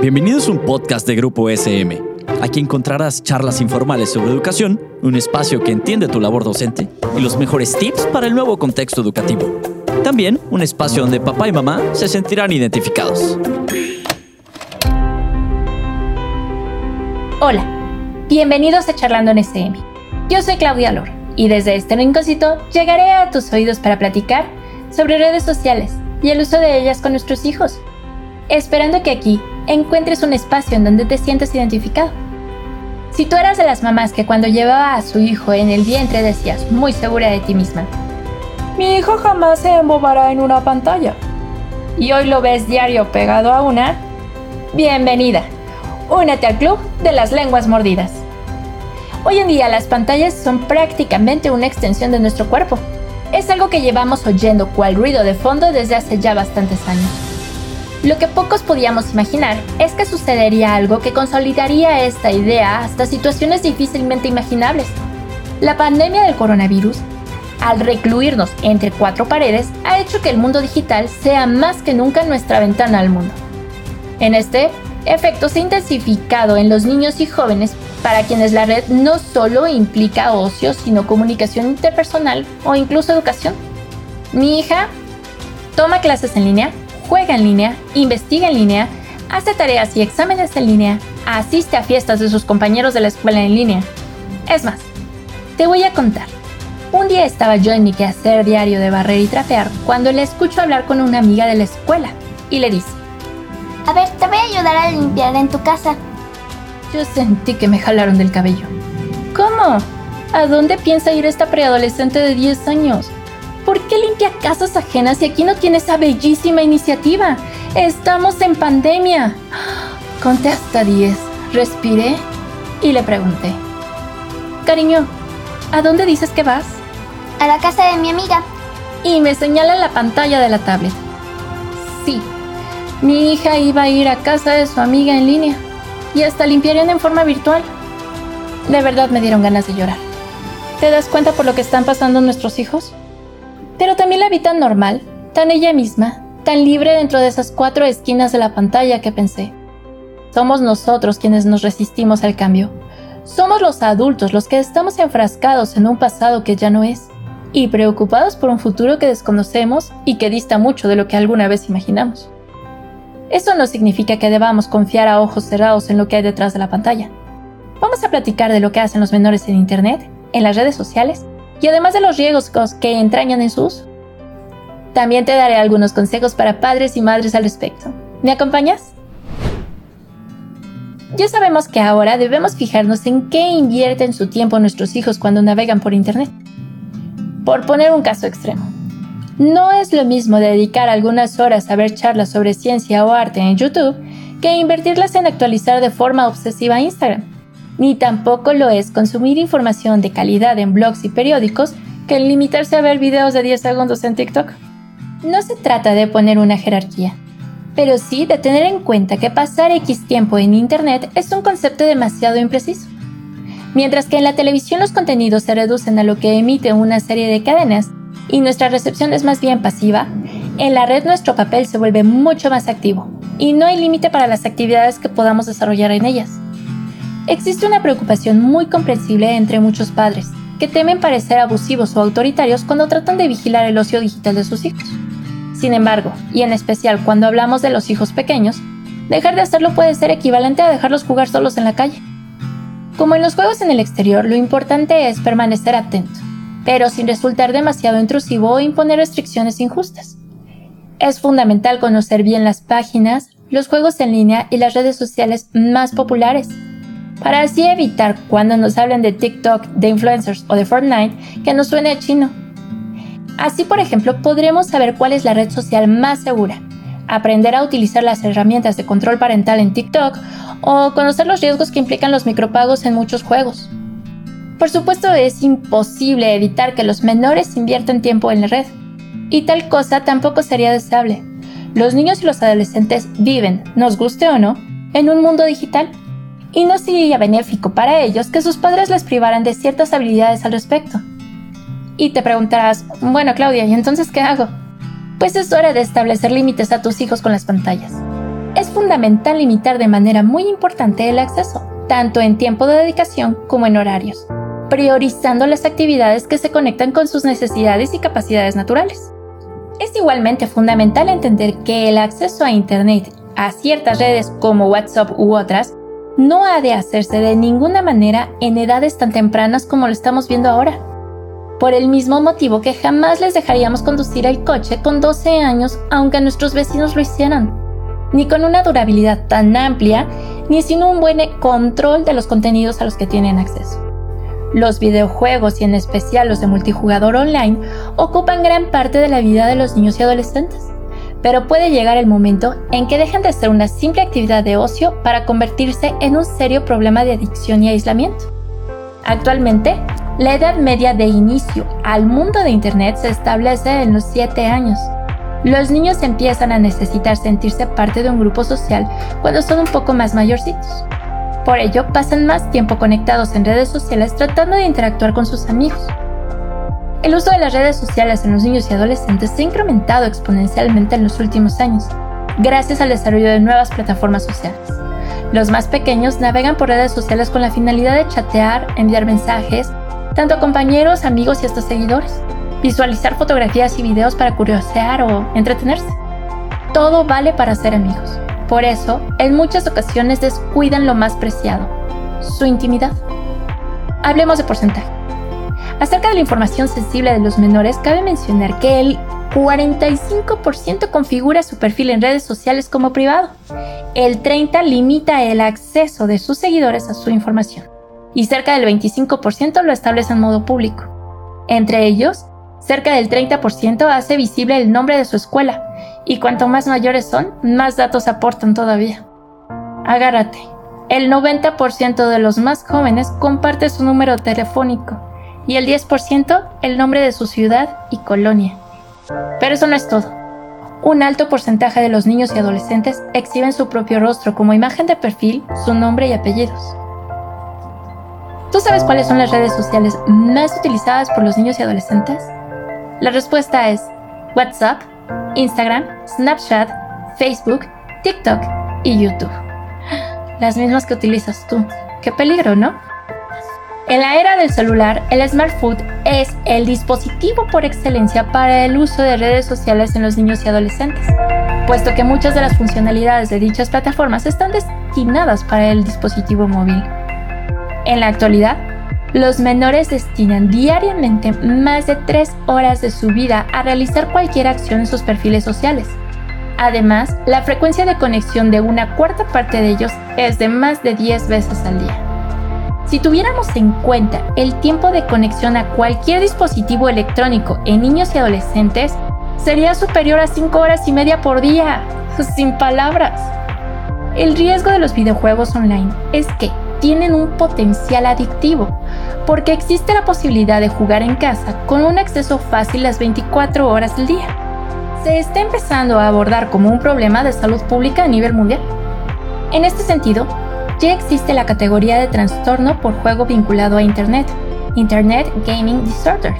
Bienvenidos a un podcast de Grupo SM. Aquí encontrarás charlas informales sobre educación, un espacio que entiende tu labor docente y los mejores tips para el nuevo contexto educativo. También un espacio donde papá y mamá se sentirán identificados. Hola, bienvenidos a Charlando en SM. Yo soy Claudia Lor y desde este rinconcito llegaré a tus oídos para platicar sobre redes sociales y el uso de ellas con nuestros hijos, esperando que aquí encuentres un espacio en donde te sientas identificado. Si tú eras de las mamás que cuando llevaba a su hijo en el vientre decías muy segura de ti misma, mi hijo jamás se embobará en una pantalla, y hoy lo ves diario pegado a una, bienvenida, únete al club de las lenguas mordidas. Hoy en día las pantallas son prácticamente una extensión de nuestro cuerpo. Es algo que llevamos oyendo cual ruido de fondo desde hace ya bastantes años. Lo que pocos podíamos imaginar es que sucedería algo que consolidaría esta idea hasta situaciones difícilmente imaginables. La pandemia del coronavirus, al recluirnos entre cuatro paredes, ha hecho que el mundo digital sea más que nunca nuestra ventana al mundo. En este efecto se ha intensificado en los niños y jóvenes para quienes la red no solo implica ocio, sino comunicación interpersonal o incluso educación. Mi hija toma clases en línea juega en línea, investiga en línea, hace tareas y exámenes en línea, asiste a fiestas de sus compañeros de la escuela en línea. Es más, te voy a contar. Un día estaba yo en mi quehacer diario de barrer y trapear cuando le escucho hablar con una amiga de la escuela y le dice, A ver, te voy a ayudar a limpiar en tu casa. Yo sentí que me jalaron del cabello. ¿Cómo? ¿A dónde piensa ir esta preadolescente de 10 años? ¿Por qué limpia casas ajenas si aquí no tiene esa bellísima iniciativa? Estamos en pandemia. Conté hasta 10, respiré y le pregunté. Cariño, ¿a dónde dices que vas? A la casa de mi amiga. Y me señala la pantalla de la tablet. Sí, mi hija iba a ir a casa de su amiga en línea y hasta limpiarían en forma virtual. De verdad me dieron ganas de llorar. ¿Te das cuenta por lo que están pasando nuestros hijos? Pero también la vi tan normal, tan ella misma, tan libre dentro de esas cuatro esquinas de la pantalla que pensé. Somos nosotros quienes nos resistimos al cambio. Somos los adultos los que estamos enfrascados en un pasado que ya no es y preocupados por un futuro que desconocemos y que dista mucho de lo que alguna vez imaginamos. Eso no significa que debamos confiar a ojos cerrados en lo que hay detrás de la pantalla. Vamos a platicar de lo que hacen los menores en Internet, en las redes sociales y además de los riesgos que entrañan en sus, también te daré algunos consejos para padres y madres al respecto. ¿Me acompañas? Ya sabemos que ahora debemos fijarnos en qué invierten su tiempo nuestros hijos cuando navegan por Internet. Por poner un caso extremo, no es lo mismo dedicar algunas horas a ver charlas sobre ciencia o arte en YouTube que invertirlas en actualizar de forma obsesiva Instagram ni tampoco lo es consumir información de calidad en blogs y periódicos que limitarse a ver videos de 10 segundos en TikTok. No se trata de poner una jerarquía, pero sí de tener en cuenta que pasar X tiempo en Internet es un concepto demasiado impreciso. Mientras que en la televisión los contenidos se reducen a lo que emite una serie de cadenas y nuestra recepción es más bien pasiva, en la red nuestro papel se vuelve mucho más activo y no hay límite para las actividades que podamos desarrollar en ellas. Existe una preocupación muy comprensible entre muchos padres, que temen parecer abusivos o autoritarios cuando tratan de vigilar el ocio digital de sus hijos. Sin embargo, y en especial cuando hablamos de los hijos pequeños, dejar de hacerlo puede ser equivalente a dejarlos jugar solos en la calle. Como en los juegos en el exterior, lo importante es permanecer atento, pero sin resultar demasiado intrusivo o imponer restricciones injustas. Es fundamental conocer bien las páginas, los juegos en línea y las redes sociales más populares para así evitar cuando nos hablen de TikTok, de influencers o de Fortnite que nos suene a chino. Así, por ejemplo, podremos saber cuál es la red social más segura, aprender a utilizar las herramientas de control parental en TikTok o conocer los riesgos que implican los micropagos en muchos juegos. Por supuesto, es imposible evitar que los menores inviertan tiempo en la red, y tal cosa tampoco sería deseable. Los niños y los adolescentes viven, nos guste o no, en un mundo digital y no sería benéfico para ellos que sus padres les privaran de ciertas habilidades al respecto. Y te preguntarás, bueno Claudia, ¿y entonces qué hago? Pues es hora de establecer límites a tus hijos con las pantallas. Es fundamental limitar de manera muy importante el acceso, tanto en tiempo de dedicación como en horarios, priorizando las actividades que se conectan con sus necesidades y capacidades naturales. Es igualmente fundamental entender que el acceso a Internet a ciertas redes como WhatsApp u otras no ha de hacerse de ninguna manera en edades tan tempranas como lo estamos viendo ahora. Por el mismo motivo que jamás les dejaríamos conducir el coche con 12 años aunque nuestros vecinos lo hicieran, ni con una durabilidad tan amplia, ni sin un buen control de los contenidos a los que tienen acceso. Los videojuegos y en especial los de multijugador online ocupan gran parte de la vida de los niños y adolescentes pero puede llegar el momento en que dejen de ser una simple actividad de ocio para convertirse en un serio problema de adicción y aislamiento. Actualmente, la edad media de inicio al mundo de Internet se establece en los 7 años. Los niños empiezan a necesitar sentirse parte de un grupo social cuando son un poco más mayorcitos. Por ello, pasan más tiempo conectados en redes sociales tratando de interactuar con sus amigos, el uso de las redes sociales en los niños y adolescentes se ha incrementado exponencialmente en los últimos años, gracias al desarrollo de nuevas plataformas sociales. Los más pequeños navegan por redes sociales con la finalidad de chatear, enviar mensajes, tanto a compañeros, amigos y hasta seguidores, visualizar fotografías y videos para curiosear o entretenerse. Todo vale para ser amigos. Por eso, en muchas ocasiones descuidan lo más preciado, su intimidad. Hablemos de porcentaje. Acerca de la información sensible de los menores, cabe mencionar que el 45% configura su perfil en redes sociales como privado. El 30% limita el acceso de sus seguidores a su información. Y cerca del 25% lo establece en modo público. Entre ellos, cerca del 30% hace visible el nombre de su escuela. Y cuanto más mayores son, más datos aportan todavía. Agárrate. El 90% de los más jóvenes comparte su número telefónico y el 10% el nombre de su ciudad y colonia. Pero eso no es todo. Un alto porcentaje de los niños y adolescentes exhiben su propio rostro como imagen de perfil, su nombre y apellidos. ¿Tú sabes cuáles son las redes sociales más utilizadas por los niños y adolescentes? La respuesta es WhatsApp, Instagram, Snapchat, Facebook, TikTok y YouTube. Las mismas que utilizas tú. Qué peligro, ¿no? En la era del celular, el smartphone es el dispositivo por excelencia para el uso de redes sociales en los niños y adolescentes, puesto que muchas de las funcionalidades de dichas plataformas están destinadas para el dispositivo móvil. En la actualidad, los menores destinan diariamente más de 3 horas de su vida a realizar cualquier acción en sus perfiles sociales. Además, la frecuencia de conexión de una cuarta parte de ellos es de más de 10 veces al día. Si tuviéramos en cuenta el tiempo de conexión a cualquier dispositivo electrónico en niños y adolescentes, sería superior a 5 horas y media por día, sin palabras. El riesgo de los videojuegos online es que tienen un potencial adictivo, porque existe la posibilidad de jugar en casa con un acceso fácil las 24 horas del día. Se está empezando a abordar como un problema de salud pública a nivel mundial. En este sentido, ya existe la categoría de trastorno por juego vinculado a Internet, Internet Gaming Disorder.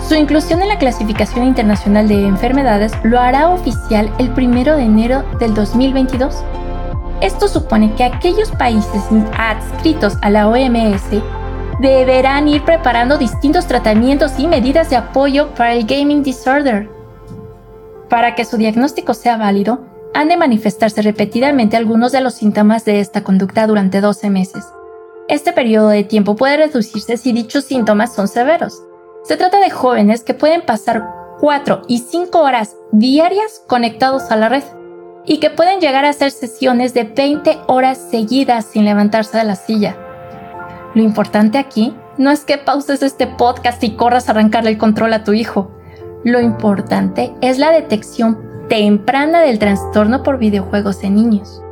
Su inclusión en la clasificación internacional de enfermedades lo hará oficial el 1 de enero del 2022. Esto supone que aquellos países adscritos a la OMS deberán ir preparando distintos tratamientos y medidas de apoyo para el gaming disorder. Para que su diagnóstico sea válido, han de manifestarse repetidamente algunos de los síntomas de esta conducta durante 12 meses. Este periodo de tiempo puede reducirse si dichos síntomas son severos. Se trata de jóvenes que pueden pasar 4 y 5 horas diarias conectados a la red y que pueden llegar a hacer sesiones de 20 horas seguidas sin levantarse de la silla. Lo importante aquí no es que pauses este podcast y corras a arrancarle el control a tu hijo. Lo importante es la detección temprana del trastorno por videojuegos en niños.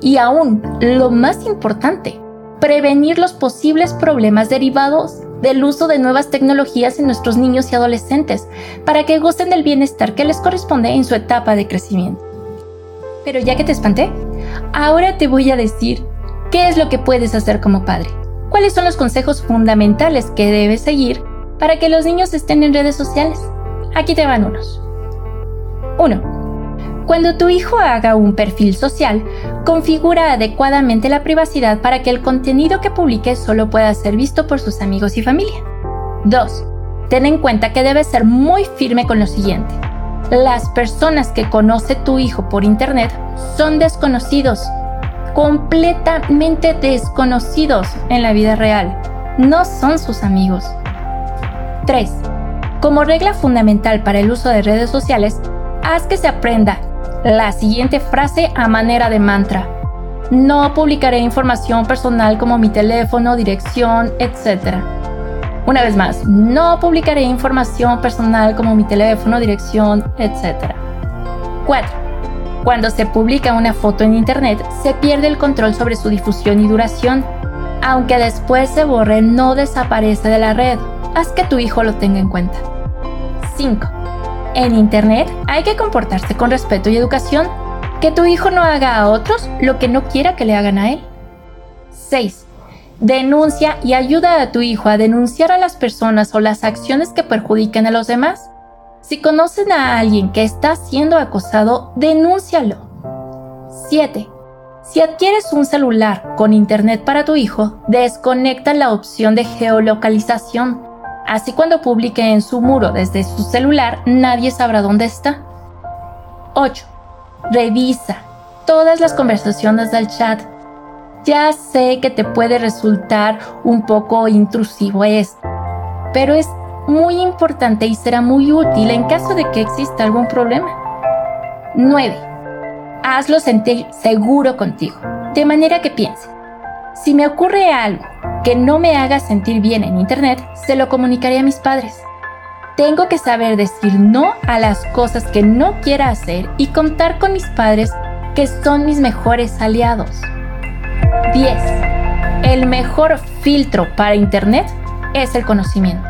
Y aún, lo más importante, prevenir los posibles problemas derivados del uso de nuevas tecnologías en nuestros niños y adolescentes para que gocen del bienestar que les corresponde en su etapa de crecimiento. Pero ya que te espanté, ahora te voy a decir qué es lo que puedes hacer como padre. ¿Cuáles son los consejos fundamentales que debes seguir para que los niños estén en redes sociales? Aquí te van unos. 1. Cuando tu hijo haga un perfil social, configura adecuadamente la privacidad para que el contenido que publique solo pueda ser visto por sus amigos y familia. 2. Ten en cuenta que debes ser muy firme con lo siguiente. Las personas que conoce tu hijo por internet son desconocidos, completamente desconocidos en la vida real. No son sus amigos. 3. Como regla fundamental para el uso de redes sociales, haz que se aprenda la siguiente frase a manera de mantra. No publicaré información personal como mi teléfono, dirección, etc. Una vez más, no publicaré información personal como mi teléfono, dirección, etc. 4. Cuando se publica una foto en Internet, se pierde el control sobre su difusión y duración. Aunque después se borre, no desaparece de la red. Haz que tu hijo lo tenga en cuenta. 5. En Internet hay que comportarse con respeto y educación. Que tu hijo no haga a otros lo que no quiera que le hagan a él. 6. Denuncia y ayuda a tu hijo a denunciar a las personas o las acciones que perjudican a los demás. Si conocen a alguien que está siendo acosado, denúncialo. 7. Si adquieres un celular con internet para tu hijo, desconecta la opción de geolocalización. Así cuando publique en su muro desde su celular, nadie sabrá dónde está. 8. Revisa todas las conversaciones del chat ya sé que te puede resultar un poco intrusivo esto, pero es muy importante y será muy útil en caso de que exista algún problema. 9. Hazlo sentir seguro contigo, de manera que piense, si me ocurre algo que no me haga sentir bien en Internet, se lo comunicaré a mis padres. Tengo que saber decir no a las cosas que no quiera hacer y contar con mis padres que son mis mejores aliados. 10. El mejor filtro para Internet es el conocimiento.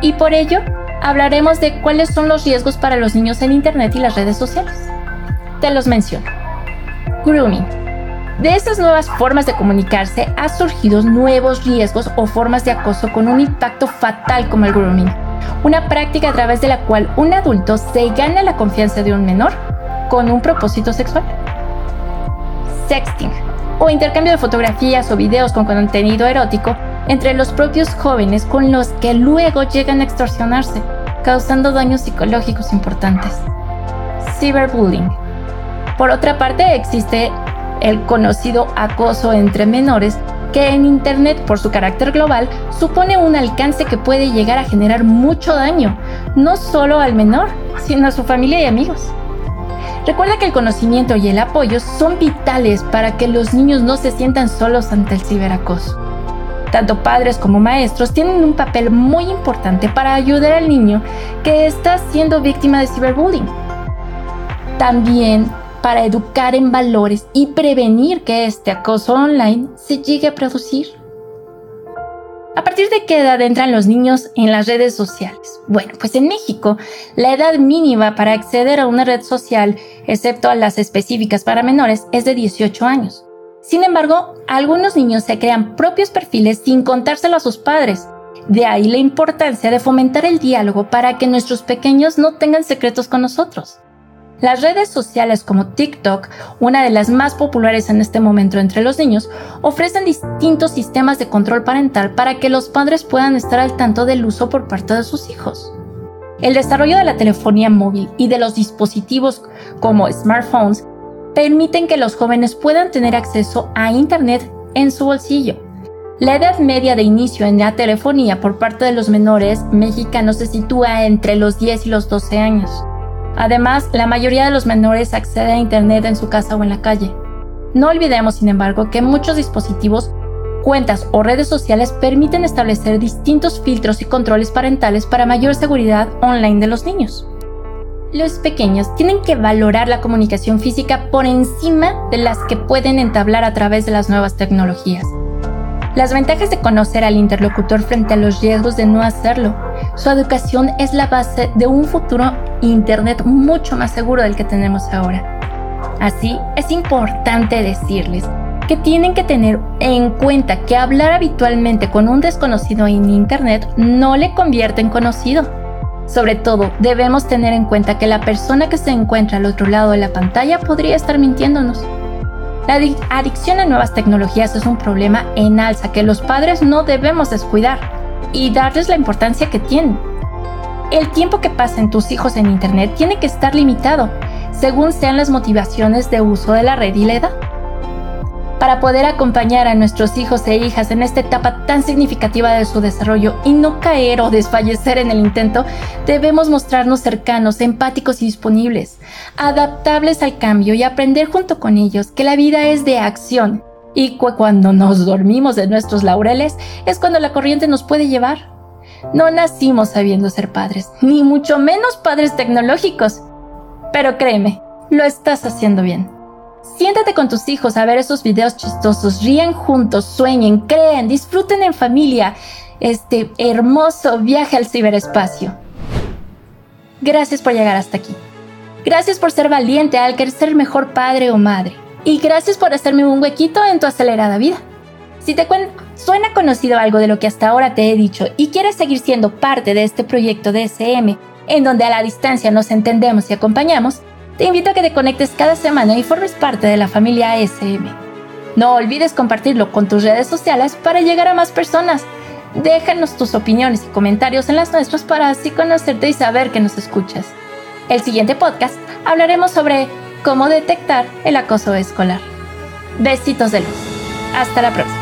Y por ello, hablaremos de cuáles son los riesgos para los niños en Internet y las redes sociales. Te los menciono. Grooming. De estas nuevas formas de comunicarse ha surgido nuevos riesgos o formas de acoso con un impacto fatal como el grooming, una práctica a través de la cual un adulto se gana la confianza de un menor con un propósito sexual. Sexting o intercambio de fotografías o videos con contenido erótico entre los propios jóvenes con los que luego llegan a extorsionarse, causando daños psicológicos importantes. Cyberbullying. Por otra parte, existe el conocido acoso entre menores que en Internet, por su carácter global, supone un alcance que puede llegar a generar mucho daño, no solo al menor, sino a su familia y amigos. Recuerda que el conocimiento y el apoyo son vitales para que los niños no se sientan solos ante el ciberacoso. Tanto padres como maestros tienen un papel muy importante para ayudar al niño que está siendo víctima de ciberbullying. También para educar en valores y prevenir que este acoso online se llegue a producir. ¿A partir de qué edad entran los niños en las redes sociales? Bueno, pues en México la edad mínima para acceder a una red social, excepto a las específicas para menores, es de 18 años. Sin embargo, algunos niños se crean propios perfiles sin contárselo a sus padres. De ahí la importancia de fomentar el diálogo para que nuestros pequeños no tengan secretos con nosotros. Las redes sociales como TikTok, una de las más populares en este momento entre los niños, ofrecen distintos sistemas de control parental para que los padres puedan estar al tanto del uso por parte de sus hijos. El desarrollo de la telefonía móvil y de los dispositivos como smartphones permiten que los jóvenes puedan tener acceso a Internet en su bolsillo. La edad media de inicio en la telefonía por parte de los menores mexicanos se sitúa entre los 10 y los 12 años. Además, la mayoría de los menores accede a Internet en su casa o en la calle. No olvidemos, sin embargo, que muchos dispositivos, cuentas o redes sociales permiten establecer distintos filtros y controles parentales para mayor seguridad online de los niños. Los pequeños tienen que valorar la comunicación física por encima de las que pueden entablar a través de las nuevas tecnologías. Las ventajas de conocer al interlocutor frente a los riesgos de no hacerlo. Su educación es la base de un futuro Internet mucho más seguro del que tenemos ahora. Así, es importante decirles que tienen que tener en cuenta que hablar habitualmente con un desconocido en Internet no le convierte en conocido. Sobre todo, debemos tener en cuenta que la persona que se encuentra al otro lado de la pantalla podría estar mintiéndonos. La adicción a nuevas tecnologías es un problema en alza que los padres no debemos descuidar y darles la importancia que tienen. El tiempo que pasen tus hijos en Internet tiene que estar limitado, según sean las motivaciones de uso de la red y la edad. Para poder acompañar a nuestros hijos e hijas en esta etapa tan significativa de su desarrollo y no caer o desfallecer en el intento, debemos mostrarnos cercanos, empáticos y disponibles, adaptables al cambio y aprender junto con ellos que la vida es de acción y cuando nos dormimos de nuestros laureles es cuando la corriente nos puede llevar. No nacimos sabiendo ser padres, ni mucho menos padres tecnológicos. Pero créeme, lo estás haciendo bien. Siéntate con tus hijos a ver esos videos chistosos, ríen juntos, sueñen, creen, disfruten en familia este hermoso viaje al ciberespacio. Gracias por llegar hasta aquí. Gracias por ser valiente al querer ser mejor padre o madre. Y gracias por hacerme un huequito en tu acelerada vida. Si te suena conocido algo de lo que hasta ahora te he dicho y quieres seguir siendo parte de este proyecto de SM, en donde a la distancia nos entendemos y acompañamos, te invito a que te conectes cada semana y formes parte de la familia SM. No olvides compartirlo con tus redes sociales para llegar a más personas. Déjanos tus opiniones y comentarios en las nuestras para así conocerte y saber que nos escuchas. El siguiente podcast hablaremos sobre cómo detectar el acoso escolar. Besitos de luz. Hasta la próxima.